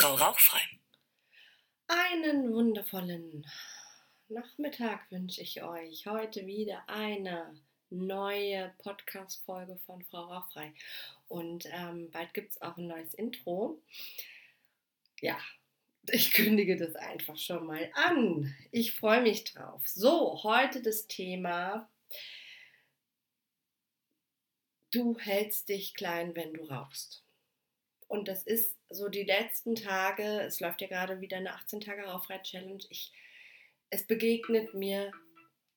Frau Rauchfrei. Einen wundervollen Nachmittag wünsche ich euch. Heute wieder eine neue Podcast-Folge von Frau Rauchfrei. Und ähm, bald gibt es auch ein neues Intro. Ja, ich kündige das einfach schon mal an. Ich freue mich drauf. So, heute das Thema. Du hältst dich klein, wenn du rauchst. Und das ist so die letzten Tage, es läuft ja gerade wieder eine 18 Tage Rauchfrei-Challenge. es begegnet mir,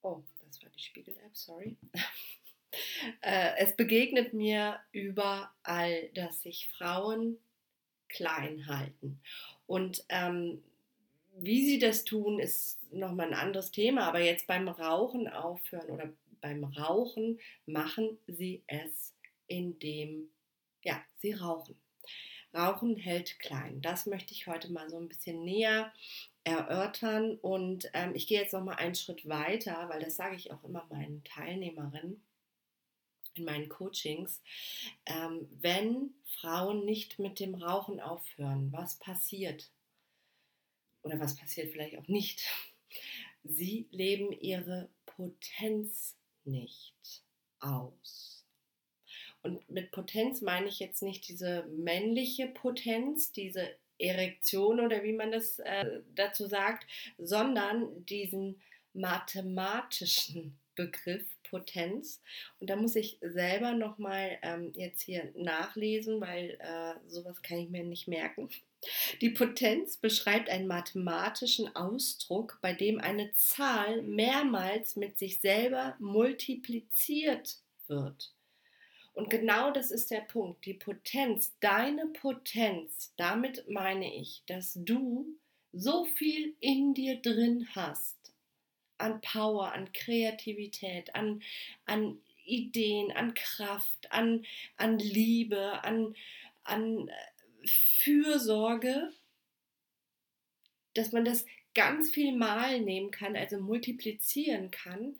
oh, das war die Spiegel-App, sorry. äh, es begegnet mir überall, dass sich Frauen klein halten. Und ähm, wie sie das tun, ist nochmal ein anderes Thema. Aber jetzt beim Rauchen aufhören oder beim Rauchen machen sie es, indem ja, sie rauchen. Rauchen hält klein. Das möchte ich heute mal so ein bisschen näher erörtern. Und ähm, ich gehe jetzt noch mal einen Schritt weiter, weil das sage ich auch immer meinen Teilnehmerinnen in meinen Coachings. Ähm, wenn Frauen nicht mit dem Rauchen aufhören, was passiert? Oder was passiert vielleicht auch nicht? Sie leben ihre Potenz nicht aus. Und mit Potenz meine ich jetzt nicht diese männliche Potenz, diese Erektion oder wie man das äh, dazu sagt, sondern diesen mathematischen Begriff Potenz. Und da muss ich selber nochmal ähm, jetzt hier nachlesen, weil äh, sowas kann ich mir nicht merken. Die Potenz beschreibt einen mathematischen Ausdruck, bei dem eine Zahl mehrmals mit sich selber multipliziert wird. Und genau das ist der Punkt. Die Potenz, deine Potenz, damit meine ich, dass du so viel in dir drin hast an Power, an Kreativität, an, an Ideen, an Kraft, an, an Liebe, an, an äh, Fürsorge, dass man das ganz viel mal nehmen kann, also multiplizieren kann,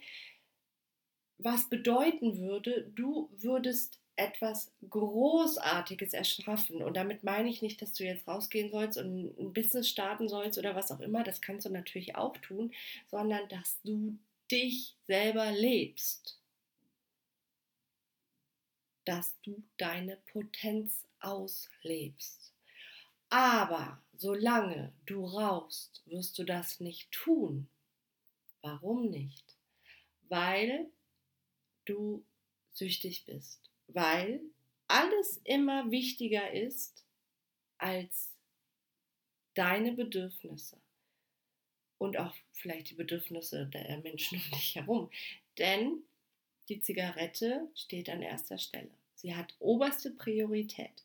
was bedeuten würde, du würdest etwas Großartiges erschaffen. Und damit meine ich nicht, dass du jetzt rausgehen sollst und ein Business starten sollst oder was auch immer, das kannst du natürlich auch tun, sondern dass du dich selber lebst. Dass du deine Potenz auslebst. Aber solange du rauchst, wirst du das nicht tun. Warum nicht? Weil du süchtig bist, weil alles immer wichtiger ist als deine Bedürfnisse und auch vielleicht die Bedürfnisse der Menschen um dich herum. Denn die Zigarette steht an erster Stelle. Sie hat oberste Priorität.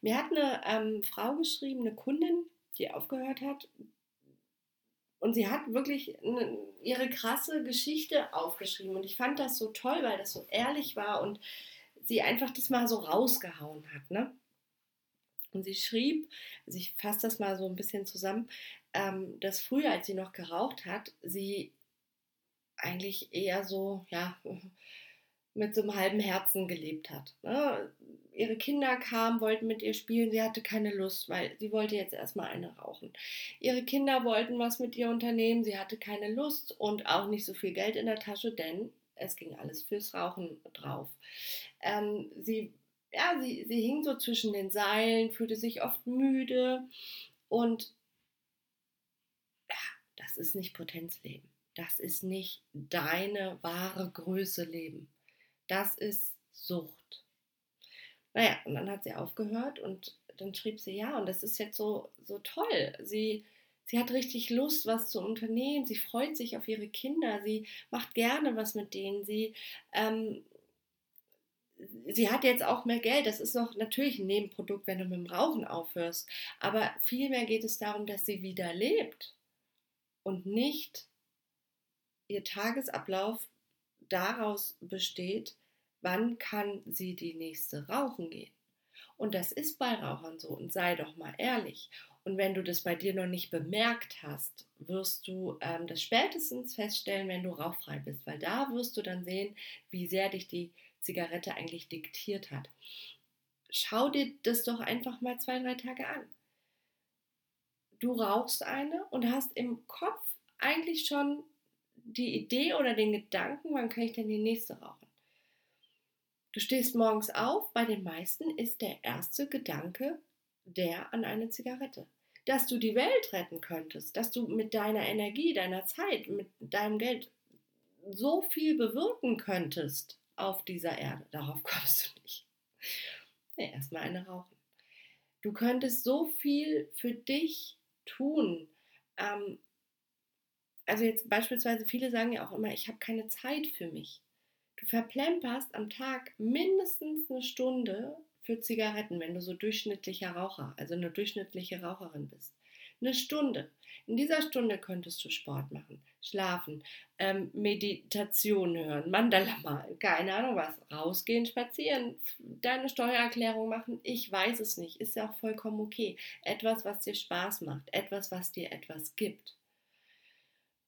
Mir hat eine ähm, Frau geschrieben, eine Kundin, die aufgehört hat, und sie hat wirklich eine, ihre krasse Geschichte aufgeschrieben. Und ich fand das so toll, weil das so ehrlich war und sie einfach das mal so rausgehauen hat. Ne? Und sie schrieb, also ich fasse das mal so ein bisschen zusammen, ähm, dass früher, als sie noch geraucht hat, sie eigentlich eher so, ja, mit so einem halben Herzen gelebt hat. Ne? Ihre Kinder kamen, wollten mit ihr spielen, sie hatte keine Lust, weil sie wollte jetzt erstmal eine rauchen. Ihre Kinder wollten was mit ihr unternehmen, sie hatte keine Lust und auch nicht so viel Geld in der Tasche, denn es ging alles fürs Rauchen drauf. Ähm, sie, ja, sie, sie hing so zwischen den Seilen, fühlte sich oft müde und ja, das ist nicht Potenzleben. Das ist nicht deine wahre Größe Leben. Das ist Sucht. Naja, und dann hat sie aufgehört und dann schrieb sie, ja, und das ist jetzt so, so toll. Sie, sie hat richtig Lust, was zu unternehmen. Sie freut sich auf ihre Kinder. Sie macht gerne was mit denen. Sie, ähm, sie hat jetzt auch mehr Geld. Das ist noch natürlich ein Nebenprodukt, wenn du mit dem Rauchen aufhörst. Aber vielmehr geht es darum, dass sie wieder lebt und nicht ihr Tagesablauf daraus besteht, wann kann sie die nächste rauchen gehen. Und das ist bei Rauchern so. Und sei doch mal ehrlich. Und wenn du das bei dir noch nicht bemerkt hast, wirst du ähm, das spätestens feststellen, wenn du rauchfrei bist. Weil da wirst du dann sehen, wie sehr dich die Zigarette eigentlich diktiert hat. Schau dir das doch einfach mal zwei, drei Tage an. du rauchst eine und hast im Kopf eigentlich schon die Idee oder den Gedanken, wann kann ich denn die nächste rauchen? Du stehst morgens auf, bei den meisten ist der erste Gedanke der an eine Zigarette. Dass du die Welt retten könntest, dass du mit deiner Energie, deiner Zeit, mit deinem Geld so viel bewirken könntest auf dieser Erde. Darauf kommst du nicht. Ja, erstmal eine rauchen. Du könntest so viel für dich tun. Ähm, also jetzt beispielsweise, viele sagen ja auch immer, ich habe keine Zeit für mich. Du verplemperst am Tag mindestens eine Stunde für Zigaretten, wenn du so durchschnittlicher Raucher, also eine durchschnittliche Raucherin bist. Eine Stunde. In dieser Stunde könntest du Sport machen, schlafen, ähm, Meditation hören, Mandala malen, keine Ahnung was, rausgehen, spazieren, deine Steuererklärung machen. Ich weiß es nicht, ist ja auch vollkommen okay. Etwas, was dir Spaß macht, etwas, was dir etwas gibt.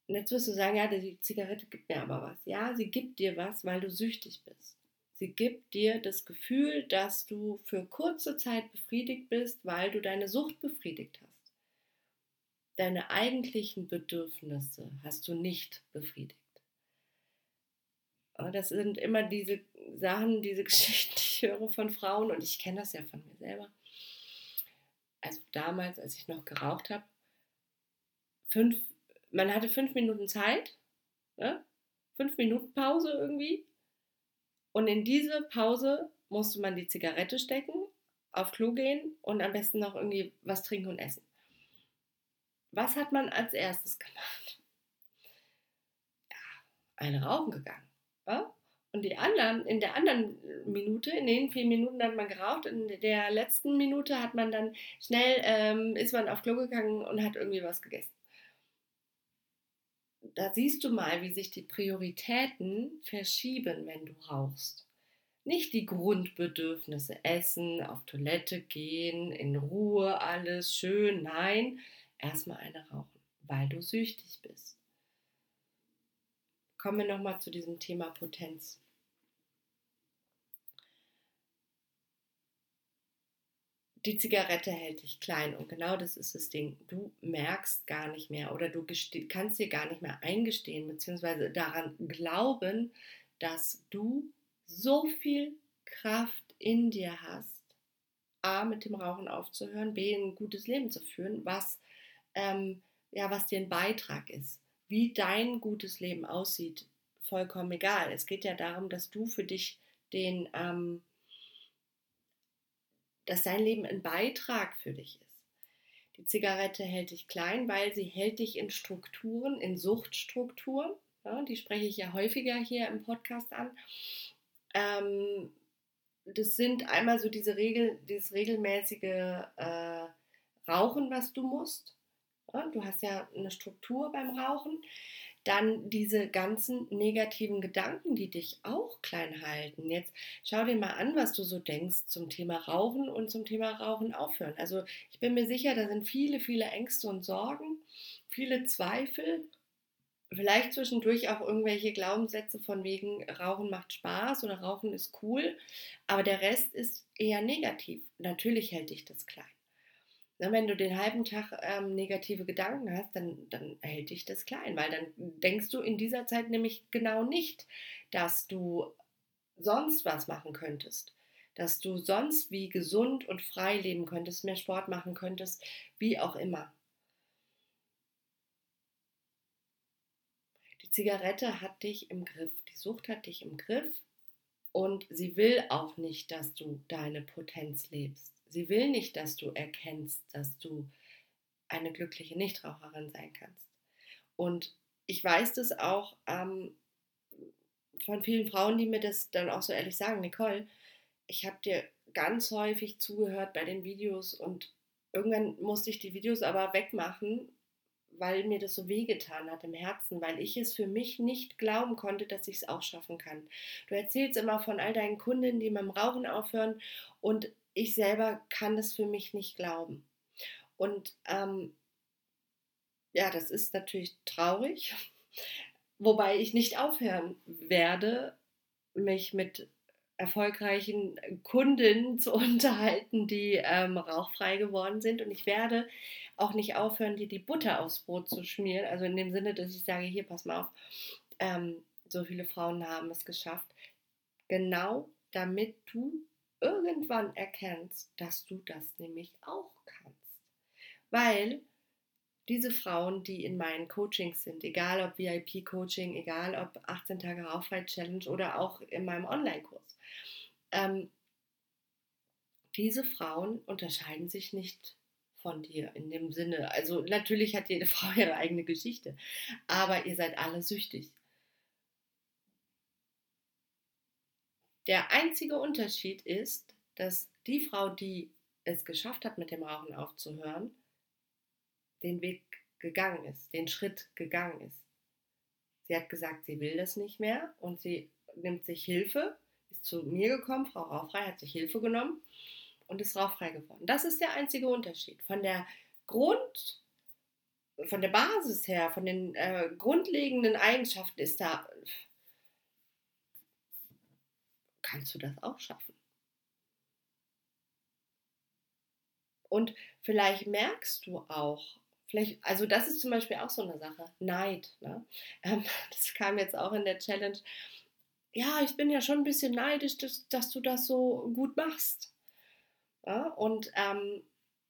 Und jetzt wirst du sagen, ja, die Zigarette gibt mir aber was. Ja, sie gibt dir was, weil du süchtig bist. Sie gibt dir das Gefühl, dass du für kurze Zeit befriedigt bist, weil du deine Sucht befriedigt hast. Deine eigentlichen Bedürfnisse hast du nicht befriedigt. Das sind immer diese Sachen, diese Geschichten, die ich höre von Frauen und ich kenne das ja von mir selber. Also damals, als ich noch geraucht habe, fünf, man hatte fünf Minuten Zeit, ne? fünf Minuten Pause irgendwie und in diese Pause musste man die Zigarette stecken, auf Klo gehen und am besten noch irgendwie was trinken und essen. Was hat man als erstes gemacht? Ja, eine rauchen gegangen. Ja? Und die anderen, in der anderen Minute, in den vier Minuten hat man geraucht, in der letzten Minute hat man dann schnell, ähm, ist man auf Klo gegangen und hat irgendwie was gegessen da siehst du mal, wie sich die Prioritäten verschieben, wenn du rauchst. Nicht die Grundbedürfnisse, essen, auf Toilette gehen, in Ruhe, alles schön. Nein, erstmal eine rauchen, weil du süchtig bist. Kommen wir nochmal zu diesem Thema Potenz. Die Zigarette hält dich klein und genau das ist das Ding. Du merkst gar nicht mehr oder du kannst dir gar nicht mehr eingestehen bzw. daran glauben, dass du so viel Kraft in dir hast, a mit dem Rauchen aufzuhören, b ein gutes Leben zu führen, was ähm, ja was dir ein Beitrag ist, wie dein gutes Leben aussieht, vollkommen egal. Es geht ja darum, dass du für dich den ähm, dass dein Leben ein Beitrag für dich ist. Die Zigarette hält dich klein, weil sie hält dich in Strukturen, in Suchtstrukturen. Ja, die spreche ich ja häufiger hier im Podcast an. Ähm, das sind einmal so diese Regel, dieses regelmäßige äh, Rauchen, was du musst. Ja, du hast ja eine Struktur beim Rauchen. Dann diese ganzen negativen Gedanken, die dich auch klein halten. Jetzt schau dir mal an, was du so denkst zum Thema Rauchen und zum Thema Rauchen aufhören. Also ich bin mir sicher, da sind viele, viele Ängste und Sorgen, viele Zweifel. Vielleicht zwischendurch auch irgendwelche Glaubenssätze von wegen Rauchen macht Spaß oder Rauchen ist cool, aber der Rest ist eher negativ. Natürlich hält dich das klein. Na, wenn du den halben Tag ähm, negative Gedanken hast, dann, dann hält dich das klein, weil dann denkst du in dieser Zeit nämlich genau nicht, dass du sonst was machen könntest, dass du sonst wie gesund und frei leben könntest, mehr Sport machen könntest, wie auch immer. Die Zigarette hat dich im Griff, die Sucht hat dich im Griff und sie will auch nicht, dass du deine Potenz lebst. Sie will nicht, dass du erkennst, dass du eine glückliche Nichtraucherin sein kannst. Und ich weiß das auch ähm, von vielen Frauen, die mir das dann auch so ehrlich sagen, Nicole, ich habe dir ganz häufig zugehört bei den Videos und irgendwann musste ich die Videos aber wegmachen, weil mir das so wehgetan hat im Herzen, weil ich es für mich nicht glauben konnte, dass ich es auch schaffen kann. Du erzählst immer von all deinen Kundinnen, die mit dem Rauchen aufhören und ich selber kann es für mich nicht glauben. Und ähm, ja, das ist natürlich traurig, wobei ich nicht aufhören werde, mich mit erfolgreichen Kunden zu unterhalten, die ähm, rauchfrei geworden sind. Und ich werde auch nicht aufhören, dir die Butter aufs Brot zu schmieren. Also in dem Sinne, dass ich sage, hier, pass mal auf, ähm, so viele Frauen haben es geschafft. Genau damit du irgendwann erkennst, dass du das nämlich auch kannst. Weil diese Frauen, die in meinen Coachings sind, egal ob VIP-Coaching, egal ob 18 Tage Rauchfrei-Challenge oder auch in meinem Online-Kurs, ähm, diese Frauen unterscheiden sich nicht von dir in dem Sinne. Also natürlich hat jede Frau ihre eigene Geschichte, aber ihr seid alle süchtig. Der einzige Unterschied ist, dass die Frau, die es geschafft hat, mit dem Rauchen aufzuhören, den Weg gegangen ist, den Schritt gegangen ist. Sie hat gesagt, sie will das nicht mehr und sie nimmt sich Hilfe, ist zu mir gekommen, Frau Rauchfrei hat sich Hilfe genommen und ist rauchfrei geworden. Das ist der einzige Unterschied. Von der Grund, von der Basis her, von den äh, grundlegenden Eigenschaften ist da, kannst du das auch schaffen. Und vielleicht merkst du auch, vielleicht, also das ist zum Beispiel auch so eine Sache, Neid. Ne? Ähm, das kam jetzt auch in der Challenge. Ja, ich bin ja schon ein bisschen neidisch, dass, dass du das so gut machst. Ja? Und ähm,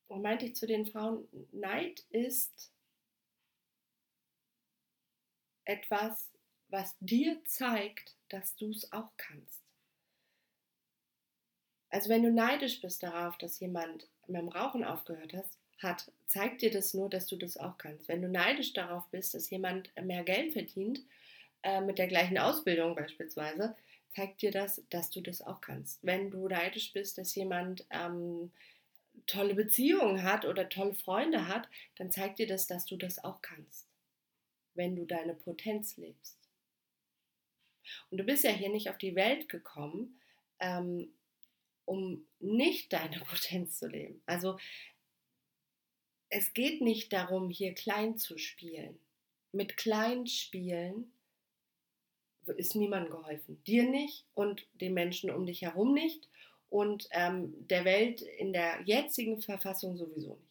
meinte ich zu den Frauen, Neid ist etwas, was dir zeigt, dass du es auch kannst. Also wenn du neidisch bist darauf, dass jemand mit dem Rauchen aufgehört hast, hat, zeigt dir das nur, dass du das auch kannst. Wenn du neidisch darauf bist, dass jemand mehr Geld verdient, äh, mit der gleichen Ausbildung beispielsweise, zeigt dir das, dass du das auch kannst. Wenn du neidisch bist, dass jemand ähm, tolle Beziehungen hat oder tolle Freunde hat, dann zeigt dir das, dass du das auch kannst. Wenn du deine Potenz lebst. Und du bist ja hier nicht auf die Welt gekommen, ähm, um nicht deine Potenz zu leben. Also es geht nicht darum, hier klein zu spielen. Mit klein spielen ist niemandem geholfen. Dir nicht und den Menschen um dich herum nicht und ähm, der Welt in der jetzigen Verfassung sowieso nicht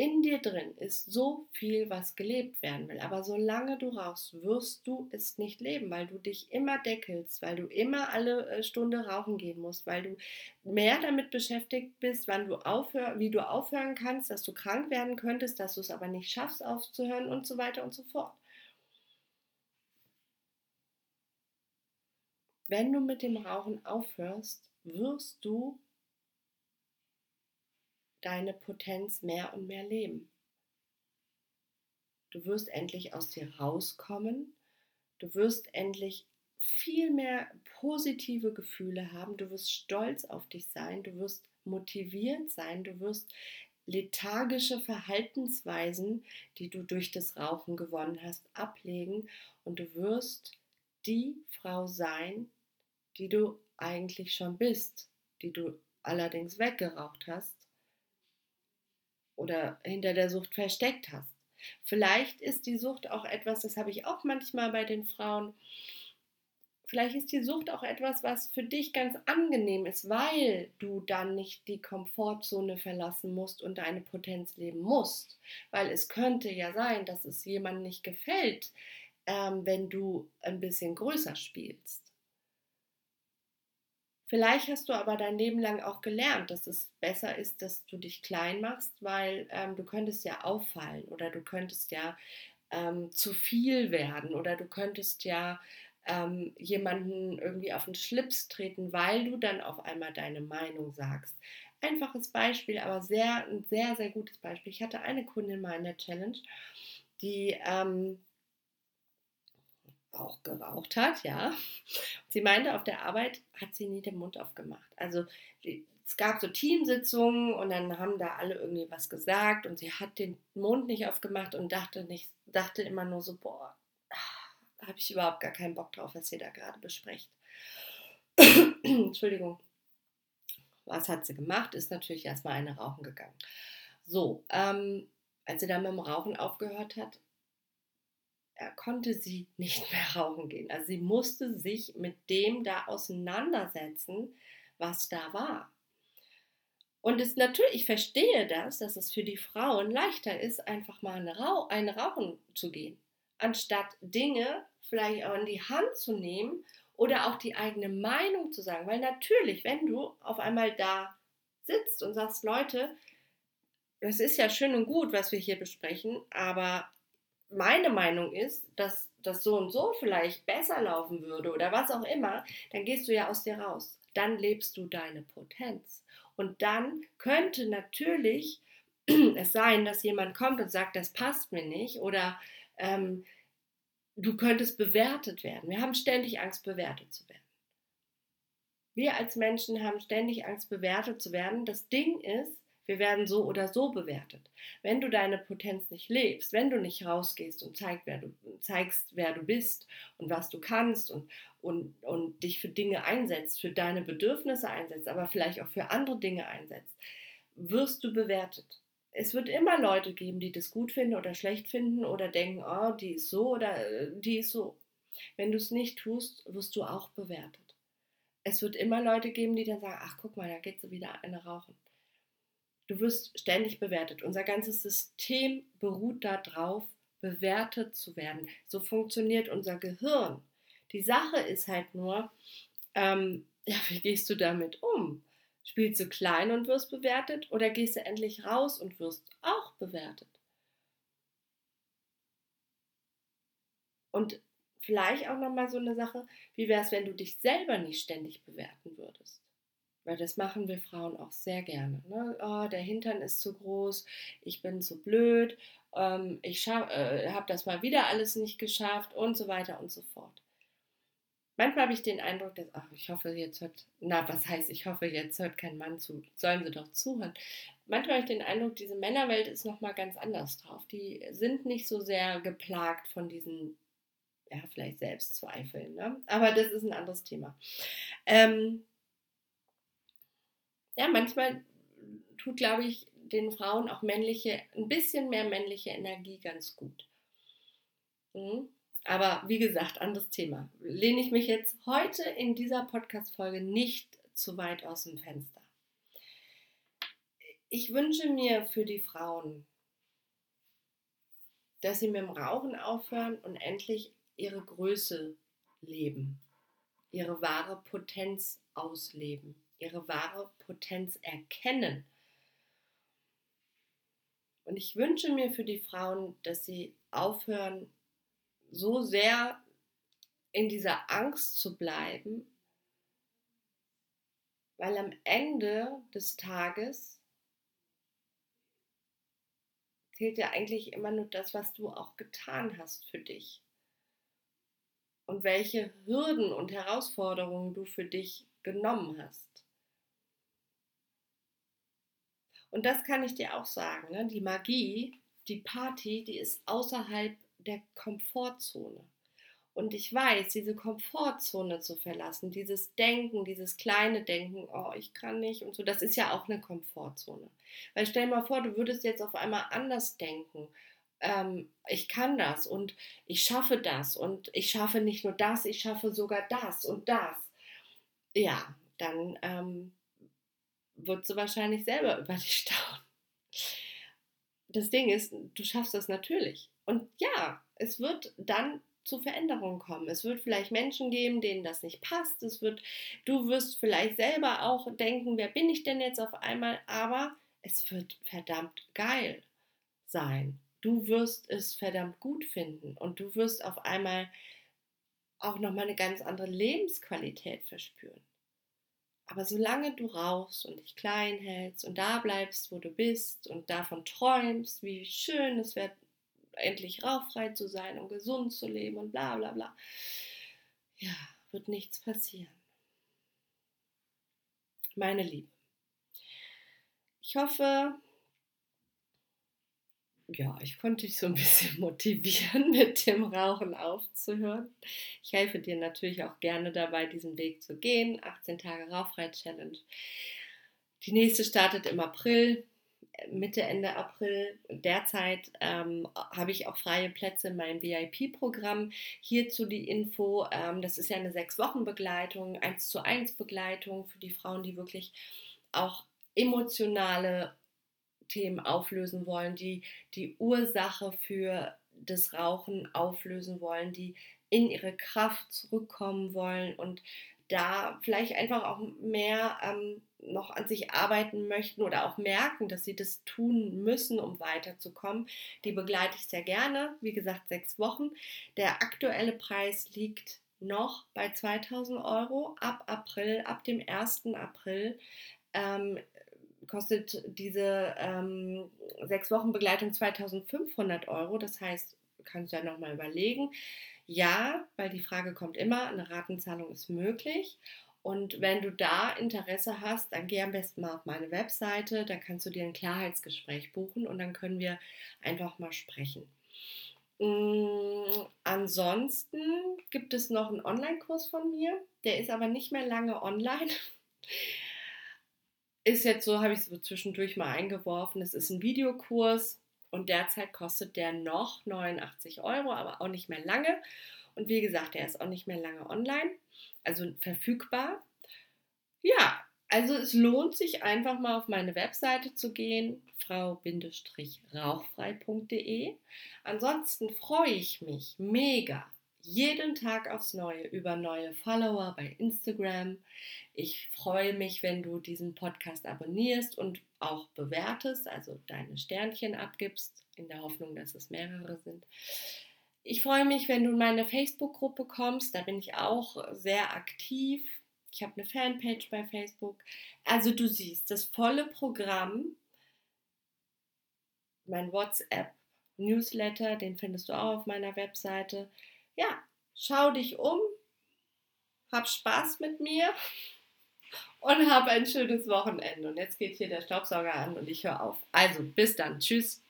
in dir drin ist so viel, was gelebt werden will. Aber solange du rauchst, wirst du es nicht leben, weil du dich immer deckelst, weil du immer alle äh, Stunde rauchen gehen musst, weil du mehr damit beschäftigt bist, wann du aufhör, wie du aufhören kannst, dass du krank werden könntest, dass du es aber nicht schaffst aufzuhören und so weiter und so fort. Wenn du mit dem Rauchen aufhörst, wirst du deine Potenz mehr und mehr leben. Du wirst endlich aus dir rauskommen. Du wirst endlich viel mehr positive Gefühle haben. Du wirst stolz auf dich sein. Du wirst motiviert sein. Du wirst lethargische Verhaltensweisen, die du durch das Rauchen gewonnen hast, ablegen. Und du wirst die Frau sein, die du eigentlich schon bist, die du allerdings weggeraucht hast oder hinter der Sucht versteckt hast. Vielleicht ist die Sucht auch etwas, das habe ich auch manchmal bei den Frauen, vielleicht ist die Sucht auch etwas, was für dich ganz angenehm ist, weil du dann nicht die Komfortzone verlassen musst und deine Potenz leben musst. Weil es könnte ja sein, dass es jemandem nicht gefällt, ähm, wenn du ein bisschen größer spielst. Vielleicht hast du aber dein Leben lang auch gelernt, dass es besser ist, dass du dich klein machst, weil ähm, du könntest ja auffallen oder du könntest ja ähm, zu viel werden oder du könntest ja ähm, jemanden irgendwie auf den Schlips treten, weil du dann auf einmal deine Meinung sagst. Einfaches Beispiel, aber sehr, ein sehr, sehr gutes Beispiel. Ich hatte eine Kundin mal in der Challenge, die ähm, auch geraucht hat, ja. Sie meinte, auf der Arbeit hat sie nie den Mund aufgemacht. Also es gab so Teamsitzungen und dann haben da alle irgendwie was gesagt und sie hat den Mund nicht aufgemacht und dachte nicht, dachte immer nur so, boah, habe ich überhaupt gar keinen Bock drauf, was ihr da gerade besprecht. Entschuldigung. Was hat sie gemacht? Ist natürlich erstmal eine rauchen gegangen. So, ähm, als sie dann mit dem Rauchen aufgehört hat, konnte sie nicht mehr rauchen gehen. Also sie musste sich mit dem da auseinandersetzen, was da war. Und es natürlich, ich verstehe das, dass es für die Frauen leichter ist, einfach mal eine, Rauch, eine Rauchen zu gehen, anstatt Dinge vielleicht auch in die Hand zu nehmen oder auch die eigene Meinung zu sagen. Weil natürlich, wenn du auf einmal da sitzt und sagst, Leute, das ist ja schön und gut, was wir hier besprechen, aber meine Meinung ist, dass das so und so vielleicht besser laufen würde oder was auch immer, dann gehst du ja aus dir raus. Dann lebst du deine Potenz. Und dann könnte natürlich es sein, dass jemand kommt und sagt, das passt mir nicht oder ähm, du könntest bewertet werden. Wir haben ständig Angst, bewertet zu werden. Wir als Menschen haben ständig Angst, bewertet zu werden. Das Ding ist, wir werden so oder so bewertet. Wenn du deine Potenz nicht lebst, wenn du nicht rausgehst und zeig, wer du, zeigst, wer du bist und was du kannst und, und, und dich für Dinge einsetzt, für deine Bedürfnisse einsetzt, aber vielleicht auch für andere Dinge einsetzt, wirst du bewertet. Es wird immer Leute geben, die das gut finden oder schlecht finden oder denken, oh, die ist so oder äh, die ist so. Wenn du es nicht tust, wirst du auch bewertet. Es wird immer Leute geben, die dann sagen, ach guck mal, da geht so wieder eine rauchen. Du wirst ständig bewertet. Unser ganzes System beruht darauf, bewertet zu werden. So funktioniert unser Gehirn. Die Sache ist halt nur, ähm, ja, wie gehst du damit um? Spielst du klein und wirst bewertet oder gehst du endlich raus und wirst auch bewertet? Und vielleicht auch nochmal so eine Sache, wie wäre es, wenn du dich selber nicht ständig bewerten würdest? Weil das machen wir Frauen auch sehr gerne. Ne? Oh, der Hintern ist zu groß, ich bin zu blöd, ähm, ich äh, habe das mal wieder alles nicht geschafft und so weiter und so fort. Manchmal habe ich den Eindruck, dass, ach, ich hoffe, jetzt hört, na, was heißt, ich hoffe, jetzt hört kein Mann zu, sollen sie doch zuhören. Manchmal habe ich den Eindruck, diese Männerwelt ist nochmal ganz anders drauf. Die sind nicht so sehr geplagt von diesen, ja, vielleicht Selbstzweifeln, ne? aber das ist ein anderes Thema. Ähm, ja, manchmal tut, glaube ich, den Frauen auch männliche, ein bisschen mehr männliche Energie ganz gut. Mhm. Aber wie gesagt, anderes Thema. Lehne ich mich jetzt heute in dieser Podcast-Folge nicht zu weit aus dem Fenster. Ich wünsche mir für die Frauen, dass sie mit dem Rauchen aufhören und endlich ihre Größe leben, ihre wahre Potenz ausleben ihre wahre Potenz erkennen. Und ich wünsche mir für die Frauen, dass sie aufhören, so sehr in dieser Angst zu bleiben, weil am Ende des Tages zählt ja eigentlich immer nur das, was du auch getan hast für dich. Und welche Hürden und Herausforderungen du für dich genommen hast. Und das kann ich dir auch sagen, ne? die Magie, die Party, die ist außerhalb der Komfortzone. Und ich weiß, diese Komfortzone zu verlassen, dieses Denken, dieses kleine Denken, oh, ich kann nicht und so, das ist ja auch eine Komfortzone. Weil stell dir mal vor, du würdest jetzt auf einmal anders denken. Ähm, ich kann das und ich schaffe das und ich schaffe nicht nur das, ich schaffe sogar das und das. Ja, dann ähm, wird sie wahrscheinlich selber über dich staunen. Das Ding ist, du schaffst das natürlich. Und ja, es wird dann zu Veränderungen kommen. Es wird vielleicht Menschen geben, denen das nicht passt. Es wird, du wirst vielleicht selber auch denken, wer bin ich denn jetzt auf einmal? Aber es wird verdammt geil sein. Du wirst es verdammt gut finden und du wirst auf einmal auch nochmal eine ganz andere Lebensqualität verspüren. Aber solange du rauchst und dich klein hältst und da bleibst, wo du bist und davon träumst, wie schön es wird, endlich rauchfrei zu sein und gesund zu leben und bla bla bla, ja, wird nichts passieren. Meine Liebe, ich hoffe, ja, ich konnte dich so ein bisschen motivieren, mit dem Rauchen aufzuhören. Ich helfe dir natürlich auch gerne dabei, diesen Weg zu gehen. 18 Tage Rauchfrei-Challenge. Die nächste startet im April. Mitte, Ende April. Derzeit ähm, habe ich auch freie Plätze in meinem VIP-Programm. Hierzu die Info, ähm, das ist ja eine Sechs-Wochen-Begleitung, 1 zu 1 Begleitung für die Frauen, die wirklich auch emotionale Themen auflösen wollen, die die Ursache für das Rauchen auflösen wollen, die in ihre Kraft zurückkommen wollen und da vielleicht einfach auch mehr ähm, noch an sich arbeiten möchten oder auch merken, dass sie das tun müssen, um weiterzukommen, die begleite ich sehr gerne. Wie gesagt, sechs Wochen. Der aktuelle Preis liegt noch bei 2000 Euro ab April, ab dem 1. April. Ähm, kostet diese ähm, sechs Wochen Begleitung 2500 Euro. Das heißt, kannst du ja nochmal überlegen. Ja, weil die Frage kommt immer, eine Ratenzahlung ist möglich. Und wenn du da Interesse hast, dann geh am besten mal auf meine Webseite, da kannst du dir ein Klarheitsgespräch buchen und dann können wir einfach mal sprechen. Mm, ansonsten gibt es noch einen Online-Kurs von mir, der ist aber nicht mehr lange online. Ist jetzt so, habe ich so zwischendurch mal eingeworfen. Es ist ein Videokurs und derzeit kostet der noch 89 Euro, aber auch nicht mehr lange. Und wie gesagt, der ist auch nicht mehr lange online, also verfügbar. Ja, also es lohnt sich einfach mal auf meine Webseite zu gehen, frau-rauchfrei.de. Ansonsten freue ich mich mega jeden Tag aufs Neue über neue Follower bei Instagram. Ich freue mich, wenn du diesen Podcast abonnierst und auch bewertest, also deine Sternchen abgibst, in der Hoffnung, dass es mehrere sind. Ich freue mich, wenn du in meine Facebook-Gruppe kommst, da bin ich auch sehr aktiv. Ich habe eine Fanpage bei Facebook. Also du siehst das volle Programm, mein WhatsApp-Newsletter, den findest du auch auf meiner Webseite ja, schau dich um, hab Spaß mit mir und hab ein schönes Wochenende. Und jetzt geht hier der Staubsauger an und ich höre auf. Also, bis dann. Tschüss.